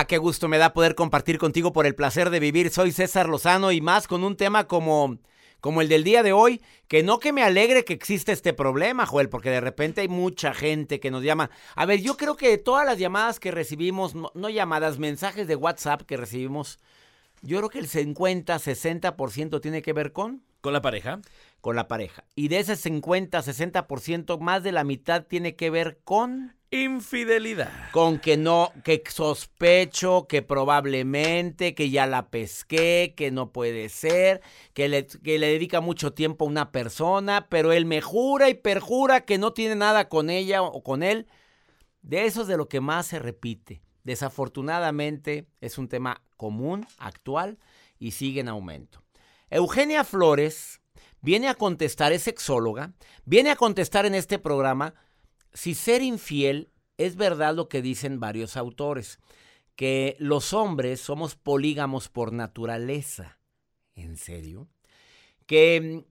Ah, qué gusto me da poder compartir contigo por el placer de vivir. Soy César Lozano y más con un tema como, como el del día de hoy, que no que me alegre que existe este problema, Joel, porque de repente hay mucha gente que nos llama. A ver, yo creo que todas las llamadas que recibimos, no, no llamadas, mensajes de WhatsApp que recibimos, yo creo que el 50, 60% tiene que ver con... ¿Con la pareja? Con la pareja. Y de ese 50, 60%, más de la mitad tiene que ver con... Infidelidad. Con que no, que sospecho, que probablemente, que ya la pesqué, que no puede ser, que le, que le dedica mucho tiempo a una persona, pero él me jura y perjura que no tiene nada con ella o con él. De eso es de lo que más se repite. Desafortunadamente es un tema común, actual y sigue en aumento. Eugenia Flores viene a contestar, es sexóloga, viene a contestar en este programa si ser infiel es verdad lo que dicen varios autores, que los hombres somos polígamos por naturaleza. ¿En serio? Que mm,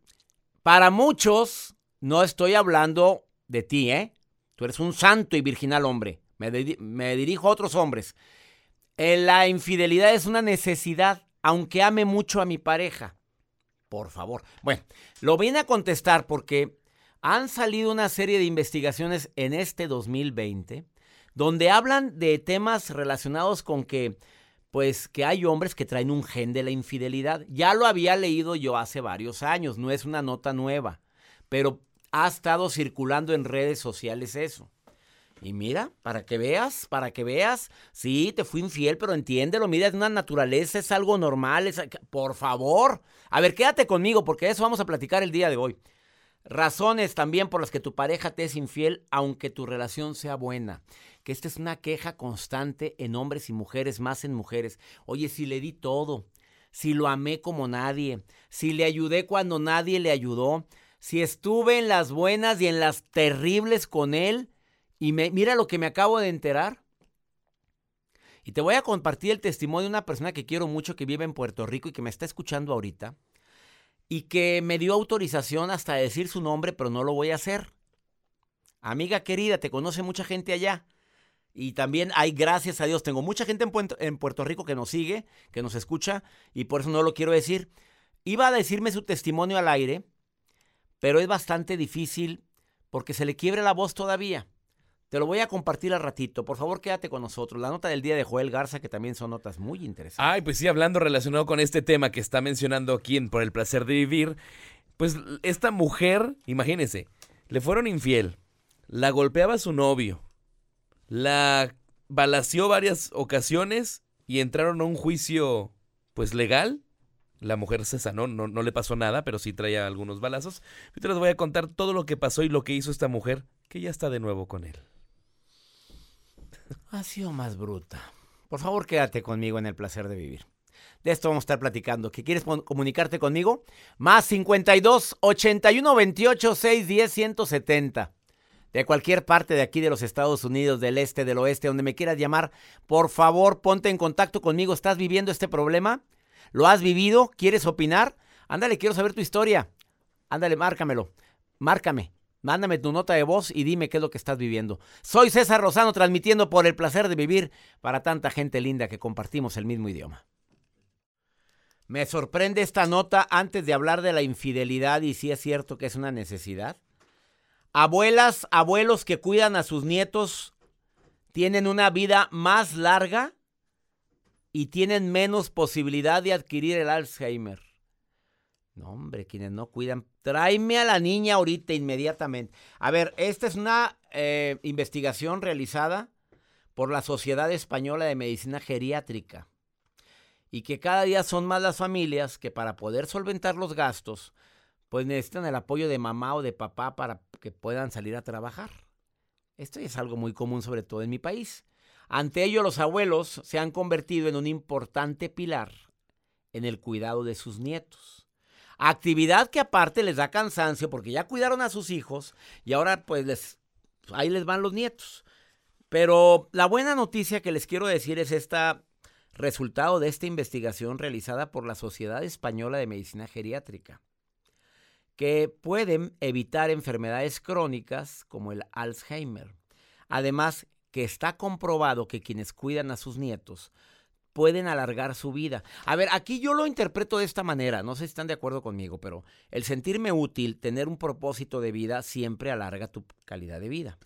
para muchos, no estoy hablando de ti, ¿eh? Tú eres un santo y virginal hombre. Me, dirijo a otros hombres. Eh, la infidelidad es una necesidad, aunque ame mucho a mi pareja. Por favor. Bueno, lo viene a contestar porque han salido una serie de investigaciones en este 2020 donde hablan de temas relacionados con que pues que hay hombres que traen un gen de la infidelidad. Ya lo había leído yo hace varios años, no es una nota nueva, pero ha estado circulando en redes sociales eso. Y mira, para que veas, para que veas, sí, te fui infiel, pero entiéndelo, mira, es una naturaleza, es algo normal, es, por favor. A ver, quédate conmigo porque eso vamos a platicar el día de hoy. Razones también por las que tu pareja te es infiel, aunque tu relación sea buena. Que esta es una queja constante en hombres y mujeres, más en mujeres. Oye, si le di todo, si lo amé como nadie, si le ayudé cuando nadie le ayudó, si estuve en las buenas y en las terribles con él, y me, mira lo que me acabo de enterar. Y te voy a compartir el testimonio de una persona que quiero mucho que vive en Puerto Rico y que me está escuchando ahorita y que me dio autorización hasta decir su nombre, pero no lo voy a hacer. Amiga querida, te conoce mucha gente allá. Y también hay, gracias a Dios, tengo mucha gente en Puerto, Rico que nos sigue, que nos escucha, y por eso no lo quiero decir. Iba a decirme su testimonio al aire, pero es bastante difícil porque se le quiebre la voz todavía. Te lo voy a compartir al ratito. Por favor, quédate con nosotros. La nota del día de Joel Garza, que también son notas muy interesantes. Ay, pues sí, hablando relacionado con este tema que está mencionando aquí en Por el placer de vivir, pues esta mujer, imagínense, le fueron infiel, la golpeaba a su novio, la balació varias ocasiones y entraron a un juicio, pues legal. La mujer se sanó, no, no le pasó nada, pero sí traía algunos balazos. Yo te les voy a contar todo lo que pasó y lo que hizo esta mujer, que ya está de nuevo con él. Ha sido más bruta. Por favor, quédate conmigo en el placer de vivir. De esto vamos a estar platicando. ¿Que quieres comunicarte conmigo? Más 52 81 28 610 170. De cualquier parte de aquí de los Estados Unidos, del este, del oeste, donde me quieras llamar, por favor, ponte en contacto conmigo. ¿Estás viviendo este problema? ¿Lo has vivido? ¿Quieres opinar? Ándale, quiero saber tu historia. Ándale, márcamelo. Márcame. Mándame tu nota de voz y dime qué es lo que estás viviendo. Soy César Rosano transmitiendo por el placer de vivir para tanta gente linda que compartimos el mismo idioma. Me sorprende esta nota antes de hablar de la infidelidad y si es cierto que es una necesidad. Abuelas, abuelos que cuidan a sus nietos tienen una vida más larga y tienen menos posibilidad de adquirir el Alzheimer. No, hombre, quienes no cuidan. Tráeme a la niña ahorita, inmediatamente. A ver, esta es una eh, investigación realizada por la Sociedad Española de Medicina Geriátrica. Y que cada día son más las familias que para poder solventar los gastos, pues necesitan el apoyo de mamá o de papá para que puedan salir a trabajar. Esto es algo muy común, sobre todo en mi país. Ante ello, los abuelos se han convertido en un importante pilar en el cuidado de sus nietos. Actividad que aparte les da cansancio porque ya cuidaron a sus hijos y ahora pues les, ahí les van los nietos. Pero la buena noticia que les quiero decir es esta resultado de esta investigación realizada por la Sociedad Española de Medicina Geriátrica, que pueden evitar enfermedades crónicas como el Alzheimer. Además, que está comprobado que quienes cuidan a sus nietos pueden alargar su vida. A ver, aquí yo lo interpreto de esta manera, no sé si están de acuerdo conmigo, pero el sentirme útil, tener un propósito de vida, siempre alarga tu calidad de vida.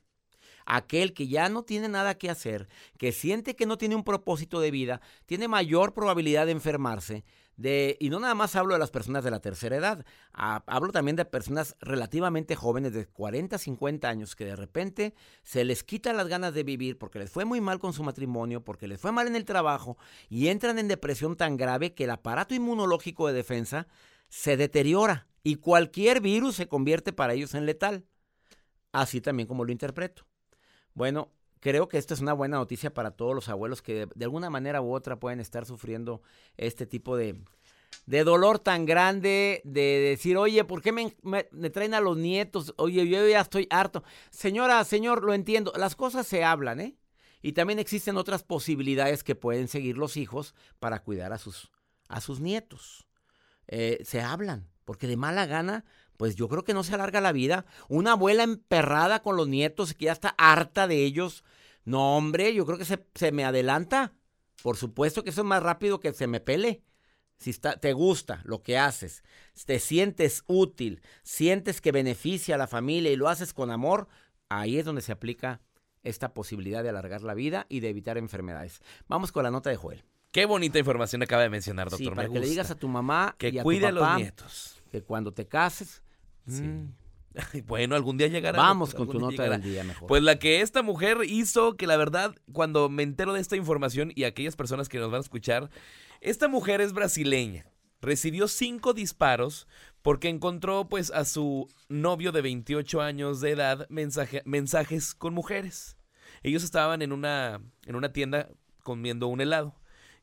Aquel que ya no tiene nada que hacer, que siente que no tiene un propósito de vida, tiene mayor probabilidad de enfermarse, de, y no nada más hablo de las personas de la tercera edad, hablo también de personas relativamente jóvenes de 40, 50 años que de repente se les quita las ganas de vivir porque les fue muy mal con su matrimonio, porque les fue mal en el trabajo y entran en depresión tan grave que el aparato inmunológico de defensa se deteriora y cualquier virus se convierte para ellos en letal. Así también como lo interpreto. Bueno, creo que esta es una buena noticia para todos los abuelos que de, alguna manera u otra pueden estar sufriendo este tipo de, de dolor tan grande, de decir, oye, ¿por qué me, traen a los nietos? Oye, yo ya estoy harto. Señora, señor, lo entiendo, las cosas se hablan, ¿eh? Y también existen otras posibilidades que pueden seguir los hijos para cuidar a sus, a sus nietos. Eh, se hablan, porque de mala gana pues yo creo que no se alarga la vida. Una abuela emperrada con los nietos que ya está harta de ellos. No, hombre, yo creo que se, me adelanta. Por supuesto que eso es más rápido que se me pele. Si está, te gusta lo que haces, te sientes útil, sientes que beneficia a la familia y lo haces con amor, ahí es donde se aplica esta posibilidad de alargar la vida y de evitar enfermedades. Vamos con la nota de Joel. Qué bonita información acaba de mencionar, doctor. Sí, para que le digas a tu mamá que cuide a los nietos. Que cuando te cases, Mm. Bueno, algún día llegará. Vamos con tu nota del día mejor. Pues la que esta mujer hizo, que la verdad, cuando me entero de esta información y aquellas personas que nos van a escuchar, esta mujer es brasileña. Recibió cinco disparos porque encontró pues a su novio de 28 años de edad mensajes con mujeres. Ellos estaban en una, en una tienda comiendo un helado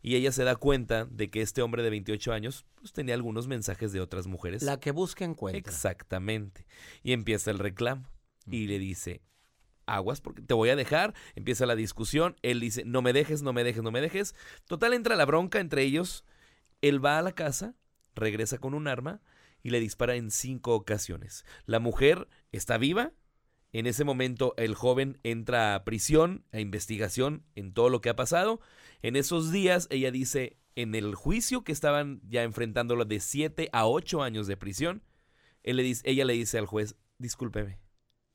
y ella se da cuenta de que este hombre de 28 años pues, tenía algunos mensajes de otras mujeres. La que busca encuentra. Exactamente. Y empieza el reclamo y le dice, aguas porque te voy a dejar. Empieza la discusión. Él dice, no me dejes, no me dejes, no me dejes. Total, entra la bronca entre ellos. Él va a la casa, regresa con un arma y le dispara en cinco ocasiones. La mujer está viva, en ese momento el joven entra a prisión, a investigación en todo lo que ha pasado. En esos días ella dice, en el juicio que estaban ya enfrentándolo de 7 a 8 años de prisión, él le dice, ella le dice al juez, discúlpeme,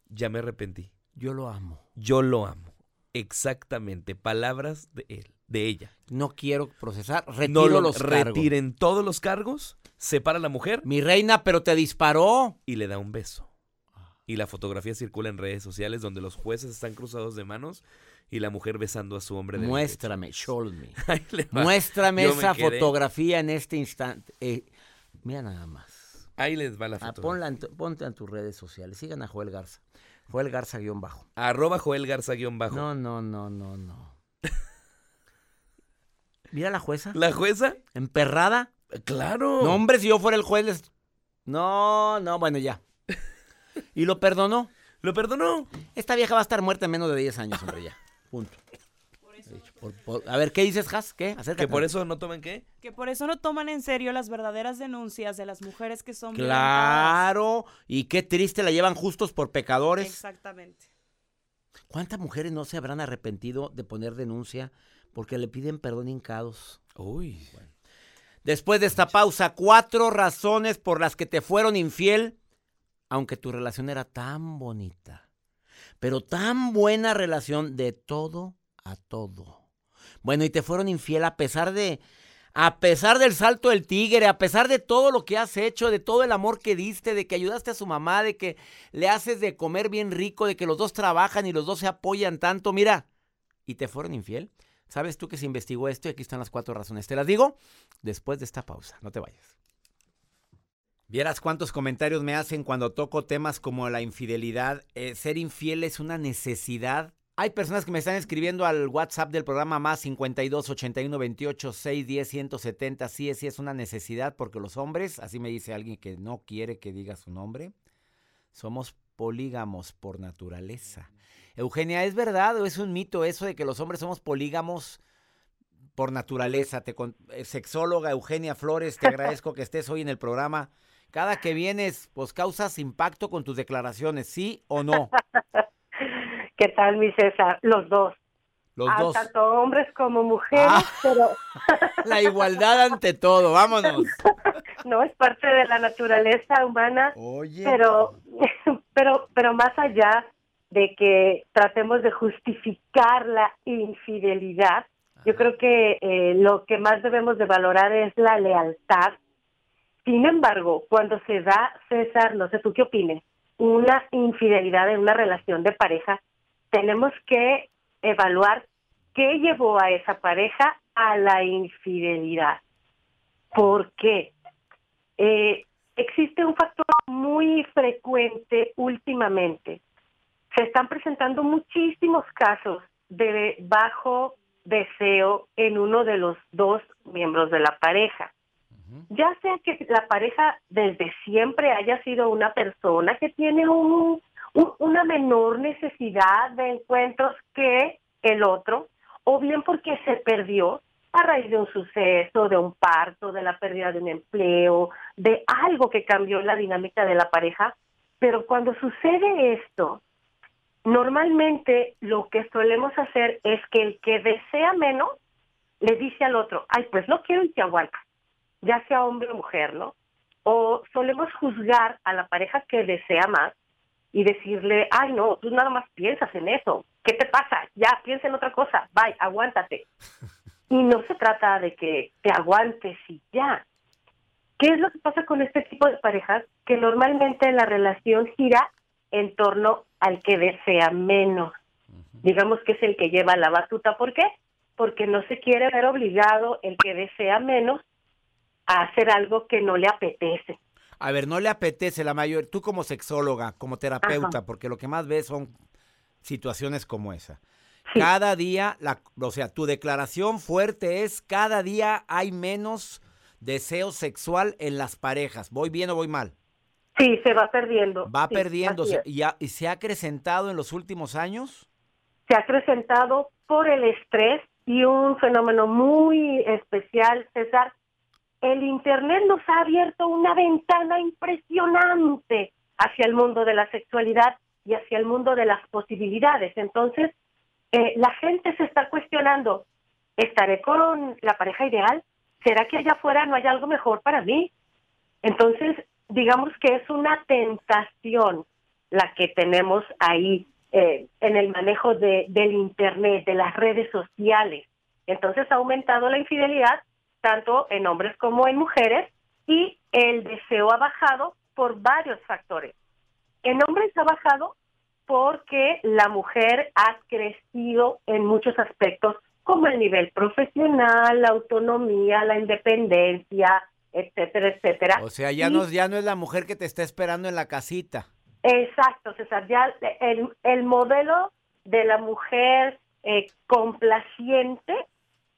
ya me arrepentí. Yo lo amo. Yo lo amo. Exactamente, palabras de él, de ella. No quiero procesar, retiro no los Retiren todos los cargos, separa a la mujer. Mi reina, pero te disparó. Y le da un beso y la fotografía circula en redes sociales donde los jueces están cruzados de manos y la mujer besando a su hombre de Muéstrame, show me. Muéstrame esa fotografía en este instante. Eh, mira nada más. Ahí les va la ah, fotografía. ponte en tus redes sociales. Sigan a Joel Garza. Joel Garza guion bajo. Arroba Joel Garza guion bajo. No, no, no, no, no. Mira la jueza. ¿La jueza? ¿Emperrada? Claro. No, hombre, si yo fuera el juez. No, no, bueno, ya. Y lo perdonó. ¿Lo perdonó? Esta vieja va a estar muerta en menos de 10 años, hombre, ya. Punto. a ver, ¿qué dices, Has? ¿Qué? ¿Que por eso no toman qué? Que por eso no toman en serio las verdaderas denuncias de las mujeres que son Claro, y qué triste la llevan justos por pecadores. Exactamente. ¿Cuántas mujeres no se habrán arrepentido de poner denuncia porque le piden perdón hincados? Uy. Después de esta pausa, cuatro razones por las que te fueron infiel aunque tu relación era tan bonita, pero tan buena relación de todo a todo. Bueno, y te fueron infiel a pesar de, a pesar del salto del tigre, a pesar de todo lo que has hecho, de todo el amor que diste, de que ayudaste a su mamá, de que le haces de comer bien rico, de que los dos trabajan y los dos se apoyan tanto, mira, y te fueron infiel. ¿Sabes tú que se investigó esto y aquí están las cuatro razones? Te las digo después de esta pausa. No te vayas. Vieras cuántos comentarios me hacen cuando toco temas como la infidelidad. Eh, ser infiel es una necesidad. Hay personas que me están escribiendo al WhatsApp del programa más 52 81 28 610 170. Sí, sí es una necesidad porque los hombres, así me dice alguien que no quiere que diga su nombre, somos polígamos por naturaleza. Eugenia, ¿es verdad o es un mito eso de que los hombres somos polígamos por naturaleza? Te, eh, sexóloga Eugenia Flores, te agradezco que estés hoy en el programa. Cada que vienes, pues causas impacto con tus declaraciones, ¿sí o no? ¿Qué tal, mi César? Los dos. Los Ah, dos. Tanto hombres como mujeres, Ah. pero La igualdad ante todo, vámonos. no es parte de la naturaleza humana. Oye. pero pero pero más allá de que tratemos de justificar la infidelidad yo creo que eh, lo que más debemos de valorar es la lealtad sin embargo cuando se da César no sé tú qué opines una infidelidad en una relación de pareja tenemos que evaluar qué llevó a esa pareja a la infidelidad ¿por qué? Eh, existe un factor muy frecuente últimamente. Se están presentando muchísimos casos de bajo deseo en uno de los dos miembros de la pareja. Ya sea que la pareja desde siempre haya sido una persona que tiene un, un- una menor necesidad de encuentros que el otro, o bien porque se perdió a raíz de un suceso, de un parto, de la pérdida de un empleo, de algo que cambió la dinámica de la pareja. Pero cuando sucede esto, normalmente lo que solemos hacer es que el que desea menos le dice al otro, ay, pues no quiero y te ya sea hombre o mujer, ¿no? O solemos juzgar a la pareja que desea más y decirle, ay, no, tú nada más piensas en eso, ¿qué te pasa? Ya, piensa en otra cosa, bye, aguántate. Y no se trata de que te aguantes y ya. ¿Qué es lo que pasa con este tipo de parejas? Que normalmente la relación gira en torno al que desea menos. Digamos que es el que lleva la batuta. ¿Por qué? Porque no se quiere ver obligado el que desea menos a hacer algo que no le apetece. A ver, no le apetece la mayor, tú como sexóloga, como terapeuta, Ajá. porque lo que más ves son situaciones como esa. Sí. Cada día, la, o sea, tu declaración fuerte es cada día hay menos deseo sexual en las parejas. ¿Voy bien o voy mal? Sí, se va perdiendo. Va Sí, es. ¿Y, ha- ¿Y se ha acrecentado en los últimos años? Se ha acrecentado por el estrés y un fenómeno muy especial, César. El Internet nos ha abierto una ventana impresionante hacia el mundo de la sexualidad y hacia el mundo de las posibilidades. Entonces, eh, la gente se está cuestionando, ¿estaré con la pareja ideal? ¿Será que allá afuera no hay algo mejor para mí? Entonces, digamos que es una tentación la que tenemos ahí eh, en el manejo de, del Internet, de las redes sociales. Entonces ha aumentado la infidelidad tanto en hombres como en mujeres y el deseo ha bajado por varios factores. En hombres ha bajado porque la mujer ha crecido en muchos aspectos como el nivel profesional, la autonomía, la independencia, etcétera, etcétera. O sea, ya Y- no, ya no es la mujer que te está esperando en la casita. Exacto, César. Ya el, el modelo de la mujer eh, complaciente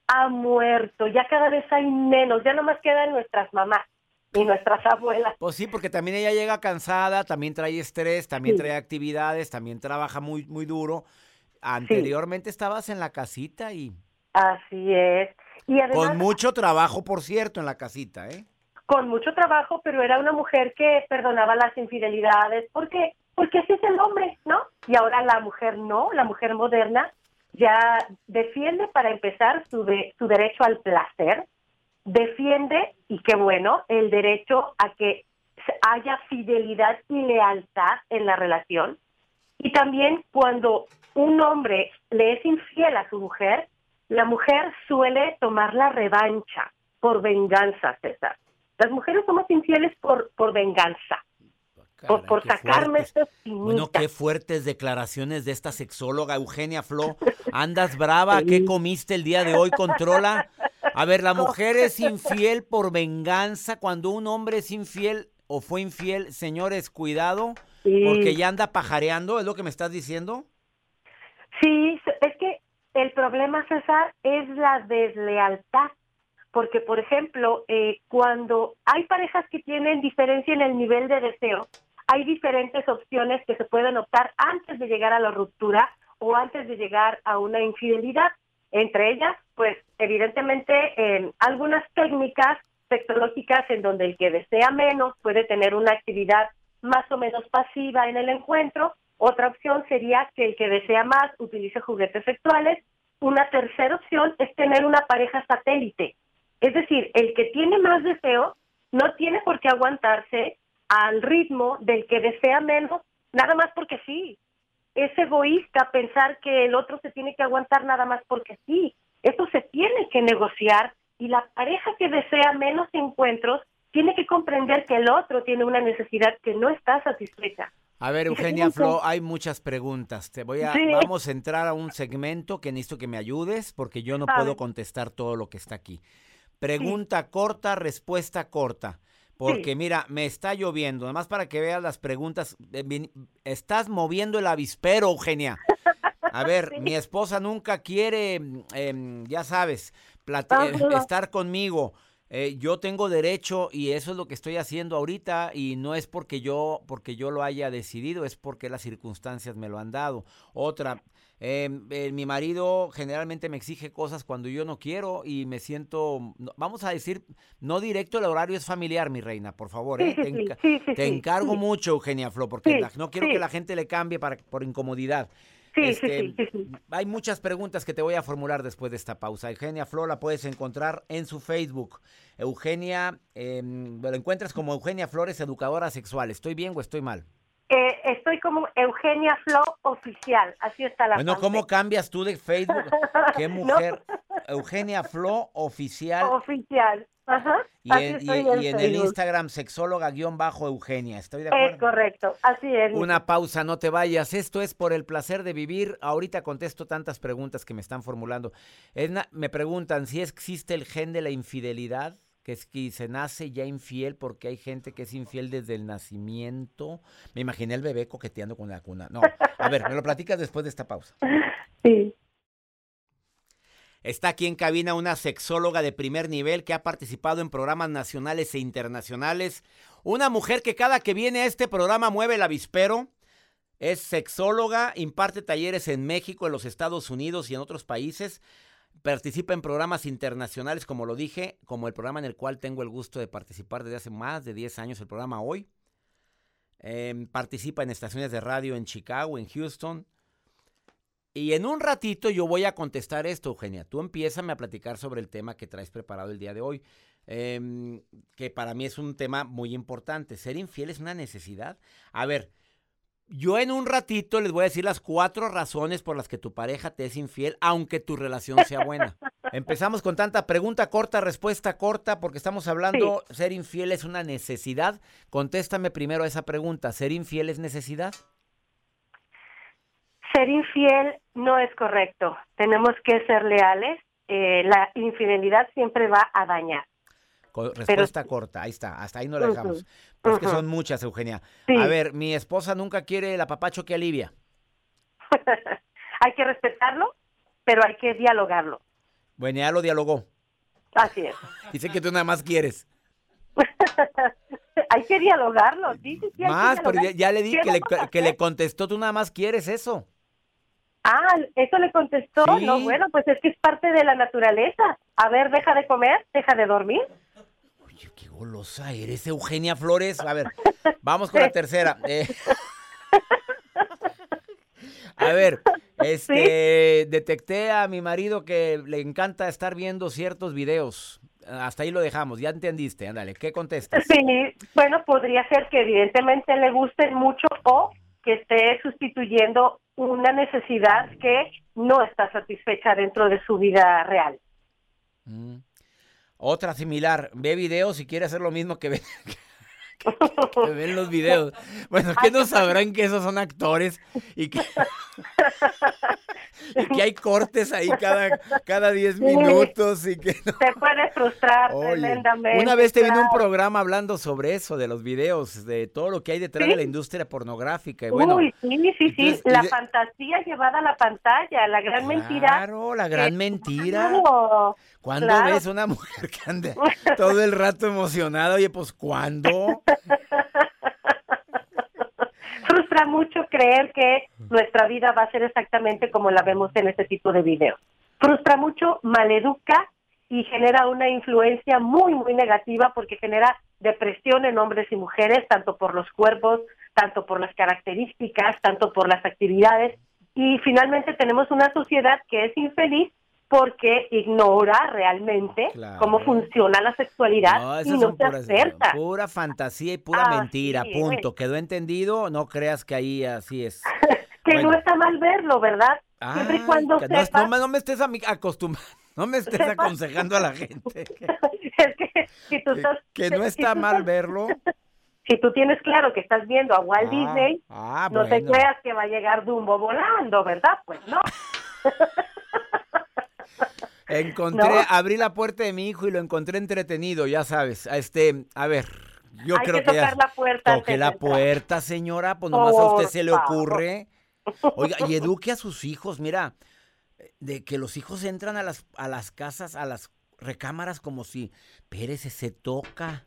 ha muerto. Ya cada vez hay menos. Ya nomás quedan nuestras mamás y nuestras abuelas. Pues sí, porque también ella llega cansada, también trae estrés, también Sí. trae actividades, también trabaja muy, muy duro. Anteriormente estabas en la casita y Así es. Y además con mucho trabajo, por cierto, en la casita, ¿eh? con mucho trabajo, pero era una mujer que perdonaba las infidelidades. ¿Por qué? Porque así es el hombre, ¿no? Y ahora la mujer no, la mujer moderna ya defiende para empezar su, de- su derecho al placer, defiende, y qué bueno, el derecho a que haya fidelidad y lealtad en la relación. Y también cuando un hombre le es infiel a su mujer, la mujer suele tomar la revancha por venganza, César. Las mujeres somos infieles por, por venganza, Caray, por sacarme fuertes. esta espinita. Bueno, qué fuertes declaraciones de esta sexóloga Eugenia Flo. ¿Andas brava? ¿Qué comiste el día de hoy? Controla. A ver, la mujer es infiel por venganza. Cuando un hombre es infiel o fue infiel, señores, cuidado, Sí. porque ya anda pajareando, ¿es lo que me estás diciendo? Sí, es que el problema, César, es la deslealtad. Porque, por ejemplo, eh, cuando hay parejas que tienen diferencia en el nivel de deseo, hay diferentes opciones que se pueden optar antes de llegar a la ruptura o antes de llegar a una infidelidad. Entre ellas, pues, evidentemente, en algunas técnicas sexológicas en donde el que desea menos puede tener una actividad más o menos pasiva en el encuentro Otra opción sería que el que desea más utilice juguetes sexuales. Una tercera opción es tener una pareja satélite. Es decir, el que tiene más deseo no tiene por qué aguantarse al ritmo del que desea menos, nada más porque sí. Es egoísta pensar que el otro se tiene que aguantar nada más porque sí. Eso se tiene que negociar y la pareja que desea menos encuentros tiene que comprender que el otro tiene una necesidad que no está satisfecha. A ver, Eugenia Flo, hay muchas preguntas. Te voy a, Sí. vamos a entrar a un segmento que necesito que me ayudes porque yo no puedo contestar todo lo que está aquí. Pregunta corta, respuesta corta. Porque Sí. mira, me está lloviendo. Además, para que veas las preguntas, eh, estás moviendo el avispero, Eugenia. A ver, Sí. mi esposa nunca quiere, mm, em, ya sabes, eh, estar conmigo. Eh, yo tengo derecho y eso es lo que estoy haciendo ahorita y no es porque yo porque yo lo haya decidido, es porque las circunstancias me lo han dado. Otra, eh, eh, mi marido generalmente me exige cosas cuando yo no quiero y me siento, vamos a decir, no directo, el horario es familiar, mi reina, por favor. ¿eh? sí, Te, sí, enca- sí, sí, te sí, encargo mucho, Eugenia Flo, porque la- no quiero que la gente le cambie para, por incomodidad. Este. Hay muchas preguntas que te voy a formular después de esta pausa. Eugenia Flo la puedes encontrar en su Facebook. Eugenia, eh, lo encuentras como Eugenia Flores, educadora sexual. ¿Estoy bien o estoy mal? Eh, estoy como Eugenia Flo Oficial, así está la Bueno, ¿cómo cambias tú de Facebook? ¿Qué No. mujer? Eugenia Flo Oficial. Oficial, ajá. Y así en, y- en el. Instagram, sexóloga-eugenia. ¿Estoy de Es acuerdo? correcto, así es. Una pausa, no te vayas. Esto es por el placer de vivir. Ahorita contesto tantas preguntas que me están formulando. Es me preguntan si existe el gen de la infidelidad, que es que se nace ya infiel porque hay gente que es infiel desde el nacimiento. Me imaginé el bebé coqueteando con la cuna. No, a ver, me lo platicas después de esta pausa. Sí. Está aquí en cabina una sexóloga de primer nivel que ha participado en programas nacionales e internacionales. Una mujer que cada que viene a este programa mueve el avispero. Es sexóloga, imparte talleres en México, en los Estados Unidos y en otros países. Participa en programas internacionales, como lo dije, como el programa en el cual tengo el gusto de participar desde hace más de 10 años, el programa Hoy. Em, participa en estaciones de radio en Chicago, en Houston. Y en un ratito yo voy a contestar esto, Eugenia. Tú empiézame a platicar sobre el tema que traes preparado el día de hoy, em, que para mí es un tema muy importante. ¿Ser infiel es una necesidad? A ver, yo en un ratito les voy a decir las cuatro razones por las que tu pareja te es infiel, aunque tu relación sea buena. Empezamos con tanta pregunta corta, respuesta corta, porque estamos hablando, ¿ser infiel es una necesidad? Contéstame primero a esa pregunta. ¿Ser infiel es necesidad? Ser infiel no es correcto. Tenemos que ser leales. Eh, la infidelidad siempre va a dañar. Respuesta corta, ahí está, hasta ahí no la dejamos. Pues es que son muchas, Eugenia. Sí. A ver, mi esposa nunca quiere el apapacho que alivia. hay que respetarlo, pero hay que dialogarlo. Bueno, ya lo dialogó. Así es. Dice que tú nada más quieres. hay que dialogarlo, sí, sí, sí, más, pero ya, le di ¿Qué que le, que contestó, tú nada más quieres eso. Ah, eso le contestó. Sí. No, bueno, pues es que es parte de la naturaleza. A ver, deja de comer, deja de dormir. Golosa eres, Eugenia Flores. A ver, vamos con la tercera. Eh, a ver, este, detecté a mi marido que le encanta estar viendo ciertos videos. Hasta ahí lo dejamos, ya entendiste, ándale, ¿qué contestas? Sí, bueno, podría ser que evidentemente le gusten mucho o que esté sustituyendo una necesidad que no está satisfecha dentro de su vida real. Mm. Otra similar, ve videos y quiere hacer lo mismo que ve, que ven los videos. Bueno, que no sabrán que esos son actores y que, y que hay cortes ahí cada, cada 10 minutos y que no. Se puede frustrar Oye, tremendamente. una vez te vino un programa hablando sobre eso, de los videos, de todo lo que hay detrás ¿Sí? de la industria pornográfica. Y bueno, Uy, sí, sí, sí, entonces, y la de- fantasía llevada a la pantalla, la gran mentira. Claro, la gran Eh, mentira. Claro. ¿Cuándo claro. ves una mujer que anda todo el rato emocionada? Oye, pues ¿cuándo? Frustra mucho creer que nuestra vida va a ser exactamente como la vemos en este tipo de videos. Frustra mucho, maleduca y genera una influencia muy, muy negativa porque genera depresión en hombres y mujeres, tanto por los cuerpos, tanto por las características, tanto por las actividades, y finalmente tenemos una sociedad que es infeliz porque ignora realmente Claro. cómo funciona la sexualidad No, y no se acerca. pura fantasía y pura mentira, punto. ¿Quedó entendido? No creas que ahí así es. Que Bueno. no está mal verlo, ¿verdad? Siempre y Ay, cuando que no, sepas, no me, no me estés acostumbrando, no me estés Sepas. aconsejando a la gente es que si tú estás, que no si está tú mal estás- verlo. Si tú tienes claro que estás viendo a Walt Ah, Disney, ah, no te creas que va a llegar Dumbo volando, ¿verdad? Pues no. Encontré, ¿No? abrí la puerta de mi hijo y lo encontré entretenido, ya sabes. A Este, a ver, yo Hay creo que que, ya tocar la puerta. toqué antes la puerta, señora, pues nomás a usted se le ocurre. Oiga, y eduque a sus hijos, mira, de que los hijos entran a las, a las casas, a las recámaras como si, Pérez, se toca,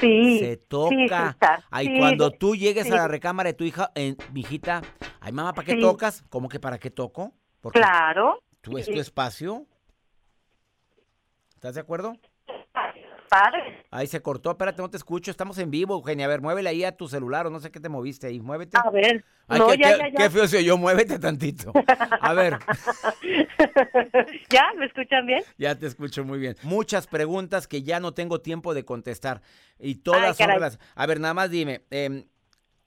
Sí. se sí, toca. César, Ay, sí, cuando tú llegues sí. a la recámara de tu hija, eh, mi hijita, ay, mamá, ¿para qué Sí. tocas? ¿Cómo que para qué toco? Porque Claro. Tú es tu espacio. ¿Estás de acuerdo? Padre. Ahí se cortó, espérate, no te escucho, estamos en vivo, Eugenia. A ver, muévele ahí a tu celular o no sé qué te moviste ahí, muévete. A ver. Ay, no, qué, ya, qué- ya, ya. qué feo soy yo, muévete tantito. A ver, ¿Ya? ¿Me escuchan bien? ya te escucho muy bien. Muchas preguntas que ya no tengo tiempo de contestar y todas Ay, son las... A ver, nada más dime, em,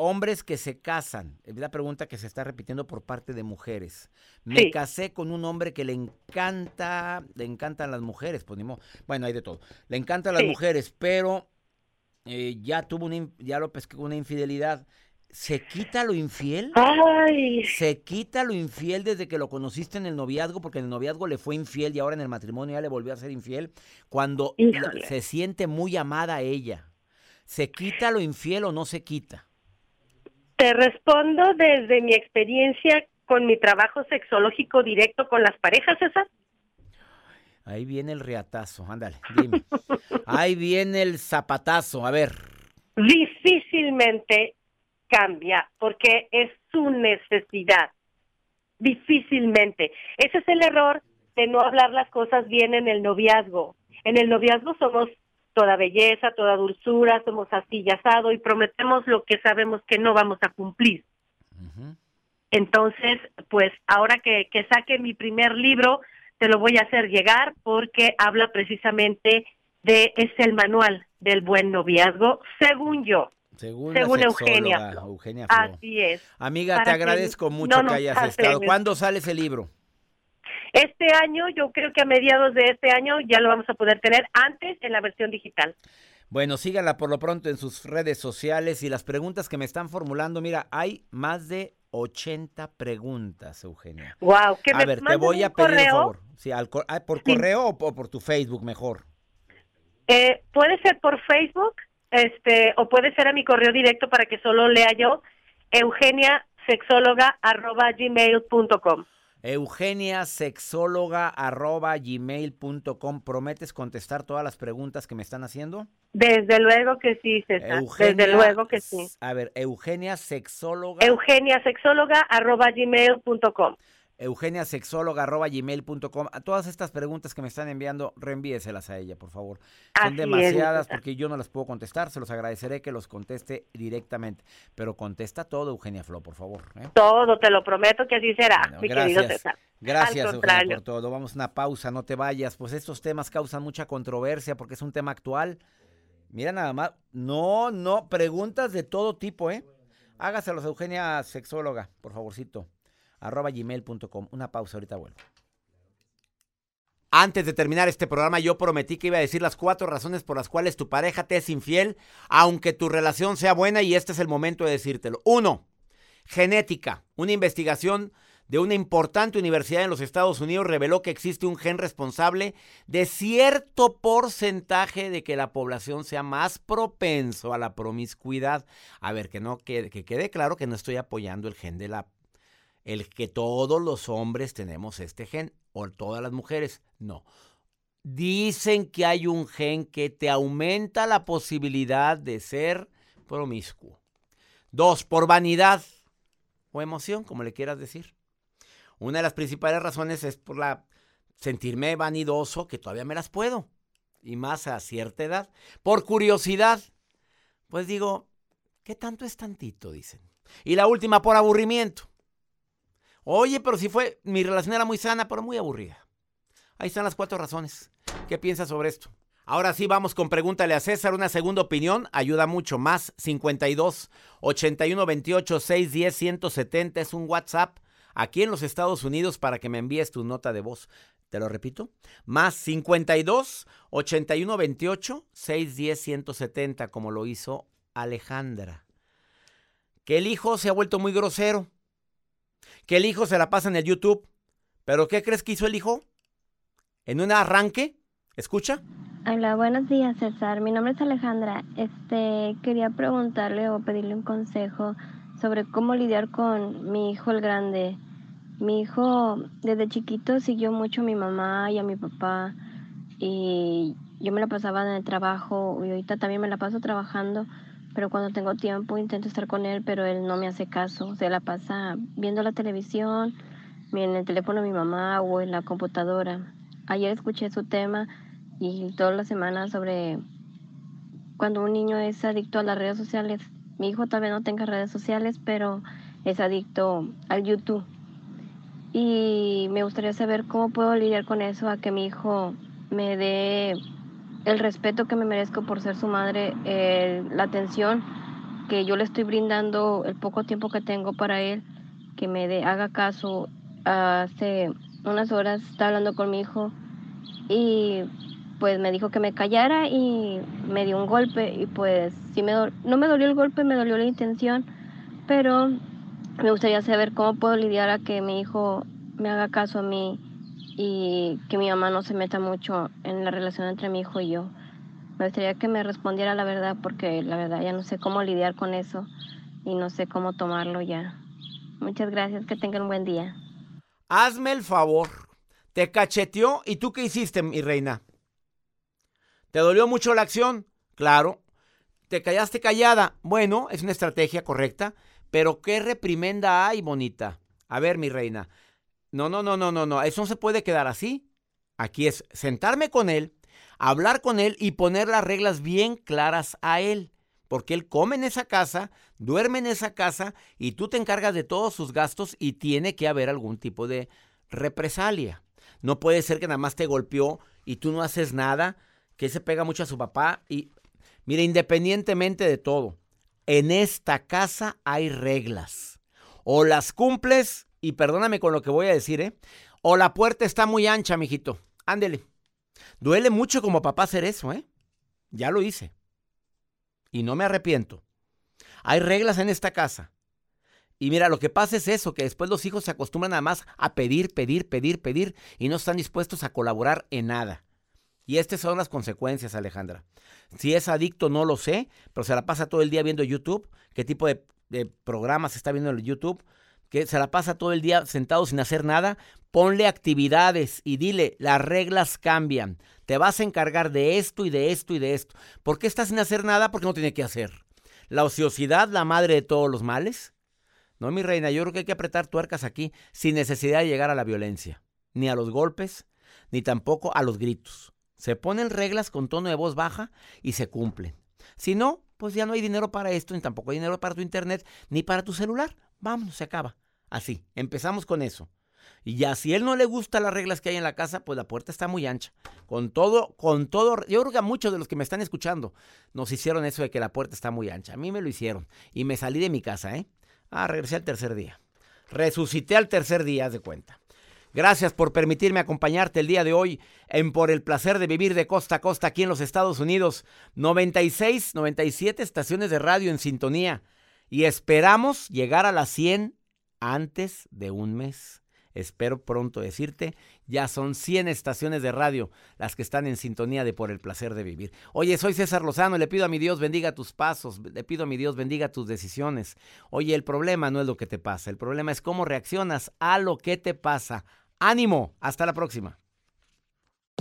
hombres que se casan, es la pregunta que se está repitiendo por parte de mujeres. Me Sí. casé con un hombre que le encanta, le encantan las mujeres, pues ni modo. Bueno, hay de todo. Le encantan las Sí. mujeres, pero eh, ya tuvo una, ya lo pesqué con una infidelidad. ¿Se quita lo infiel? Ay, ¿Se quita lo infiel desde que lo conociste en el noviazgo? Porque en el noviazgo le fue infiel y ahora en el matrimonio ya le volvió a ser infiel. Cuando Híjole. se siente muy amada a ella, ¿se quita lo infiel o no se quita? Te respondo desde mi experiencia con mi trabajo sexológico directo con las parejas, César. Ahí viene el riatazo, ándale, dime. Ahí viene el zapatazo, a ver. Difícilmente cambia porque es su necesidad. Difícilmente. Ese es el error de no hablar las cosas bien en el noviazgo. En el noviazgo somos toda belleza, toda dulzura, somos así y asado y prometemos lo que sabemos que no vamos a cumplir. Entonces, pues ahora que, que saque mi primer libro, te lo voy a hacer llegar porque habla precisamente de, es el manual del buen noviazgo, según yo. Según, Eugenia sexóloga, Flo. Eugenia Flo. Así es. Amiga, para te que agradezco mucho no que hayas estado. ¿Cuándo sale ese libro? Este año, yo creo que a mediados de este año ya lo vamos a poder tener antes en la versión digital. Bueno, síganla por lo pronto en sus redes sociales y las preguntas que me están formulando. Mira, hay más de 80 preguntas, Eugenia. Wow, que A me ver, te voy a pedir correo. favor. Sí, al ah, ¿Por Sí. correo o po- por tu Facebook mejor? Eh, puede ser por Facebook, este, o puede ser a mi correo directo para que solo lea yo, eugeniasexóloga@gmail.com. Eugenia Sexóloga arroba gmail.com. ¿Prometes contestar todas las preguntas que me están haciendo? Desde luego que sí, César. Desde luego que sí. A ver, Eugenia Sexóloga. Eugenia Sexóloga arroba gmail.com. A todas estas preguntas que me están enviando, reenvíeselas a ella, por favor. Son Así demasiadas porque yo no las puedo contestar. Se los agradeceré que los conteste directamente. Pero contesta todo, Eugenia Flo, por favor. ¿eh? Todo, te lo prometo que así será, Bueno, mi querido gracias. César. Gracias, Eugenia, por todo. Vamos a una pausa, no te vayas. Pues estos temas causan mucha controversia porque es un tema actual. Mira nada más. No, no, preguntas de todo tipo, ¿eh? Hágaselos Eugenia Sexóloga, por favorcito. Arroba gmail.com. Una pausa, ahorita vuelvo. Antes de terminar este programa, yo prometí que iba a decir las cuatro razones por las cuales tu pareja te es infiel, aunque tu relación sea buena, y este es el momento de decírtelo. Uno, genética. Una investigación de una importante universidad en los Estados Unidos reveló que existe un gen responsable de cierto porcentaje de que la población sea más propenso a la promiscuidad. A ver, que no quede, que quede claro que no estoy apoyando el gen de la el que todos los hombres tenemos este gen o todas las mujeres. No. Dicen que hay un gen que te aumenta la posibilidad de ser promiscuo. Dos, por vanidad o emoción, como le quieras decir. Una de las principales razones es por la sentirme vanidoso, que todavía me las puedo, y más a cierta edad. Por curiosidad, pues digo, ¿Qué tanto es tantito? Dicen. Y la última por aburrimiento. Oye, pero si fue, mi relación era muy sana, pero muy aburrida. Ahí están las cuatro razones. ¿Qué piensas sobre esto? Ahora sí vamos con pregúntale a César, una segunda opinión, ayuda mucho más. 52 81 28 610 170 es un WhatsApp aquí en los Estados Unidos para que me envíes tu nota de voz. Te lo repito, más 52 81 28 610 170 como lo hizo Alejandra. Que el hijo se ha vuelto muy grosero. Que el hijo se la pasa en el YouTube. Pero ¿qué crees que hizo el hijo? En un arranque, escucha. Hola, buenos días, César. Mi nombre es Alejandra. Este, quería preguntarle o pedirle un consejo sobre cómo lidiar con mi hijo el grande. Mi hijo desde chiquito siguió mucho a mi mamá y a mi papá y yo me la pasaba en el trabajo y ahorita también me la paso trabajando, pero cuando tengo tiempo intento estar con él, pero él no me hace caso. Se la pasa viendo la televisión, en el teléfono de mi mamá o en la computadora. Ayer escuché su tema y todas las semanas sobre cuando un niño es adicto a las redes sociales. Mi hijo todavía no tenga redes sociales, pero es adicto al YouTube. Y me gustaría saber cómo puedo lidiar con eso, a que mi hijo me dé el respeto que me merezco por ser su madre, la atención que yo le estoy brindando, el poco tiempo que tengo para él, que me dé, haga caso. Hace unas horas estaba hablando con mi hijo y pues me dijo que me callara y me dio un golpe y pues sí me no me dolió el golpe, me dolió la intención, pero me gustaría saber cómo puedo lidiar a que mi hijo me haga caso a mí y que mi mamá no se meta mucho en la relación entre mi hijo y yo. Me gustaría que me respondiera la verdad porque la verdad ya no sé cómo lidiar con eso y no sé cómo tomarlo ya. Muchas gracias, que tengan un buen día. Hazme el favor. Te cacheteó y tú qué hiciste, mi reina? ¿Te dolió mucho la acción? Claro. ¿Te callaste callada? Bueno, es una estrategia correcta, pero ¿qué reprimenda hay, bonita? A ver, mi reina. No, no, no, no, no, no. Eso no se puede quedar así. Aquí es sentarme con él, hablar con él y poner las reglas bien claras a él. Porque él come en esa casa, duerme en esa casa y tú te encargas de todos sus gastos y tiene que haber algún tipo de represalia. No puede ser que nada más te golpeó y tú no haces nada que se pega mucho a su papá. Y mire, independientemente de todo, en esta casa hay reglas. O las cumples, y perdóname con lo que voy a decir, ¿eh? O la puerta está muy ancha, mijito. Ándele. Duele mucho como papá hacer eso, ¿eh? Ya lo hice. Y no me arrepiento. Hay reglas en esta casa. Y mira, lo que pasa es eso, que después los hijos se acostumbran nada más a pedir, pedir, pedir, pedir y no están dispuestos a colaborar en nada. Y estas son las consecuencias, Alejandra. Si es adicto, no lo sé, pero se la pasa todo el día viendo YouTube. ¿Qué tipo de, programas está viendo en YouTube? Que se la pasa todo el día sentado sin hacer nada. Ponle actividades y dile, las reglas cambian. Te vas a encargar de esto y de esto y de esto. ¿Por qué estás sin hacer nada? Porque no tiene que hacer. La ociosidad, la madre de todos los males. No, mi reina, yo creo que hay que apretar tuercas aquí sin necesidad de llegar a la violencia, ni a los golpes, ni tampoco a los gritos. Se ponen reglas con tono de voz baja y se cumplen. Si no, pues ya no hay dinero para esto, ni tampoco hay dinero para tu internet, ni para tu celular. Vámonos, se acaba. Así, empezamos con eso. Y ya si él no le gusta las reglas que hay en la casa, pues la puerta está muy ancha. Con todo, con todo, yo creo que a muchos de los que me están escuchando nos hicieron eso de que la puerta está muy ancha. A mí me lo hicieron y me salí de mi casa, ¿eh? Ah, regresé al tercer día. Resucité al tercer día, haz de cuenta. Gracias por permitirme acompañarte el día de hoy en Por el placer de vivir de costa a costa aquí en los Estados Unidos. 96, 97 estaciones de radio en sintonía. Y esperamos llegar a las 100 antes de un mes. Espero pronto decirte, ya son 100 estaciones de radio las que están en sintonía de Por el placer de vivir. Oye, soy César Lozano, le pido a mi Dios bendiga tus pasos, le pido a mi Dios bendiga tus decisiones. Oye, el problema no es lo que te pasa, el problema es cómo reaccionas a lo que te pasa. Ánimo, hasta la próxima.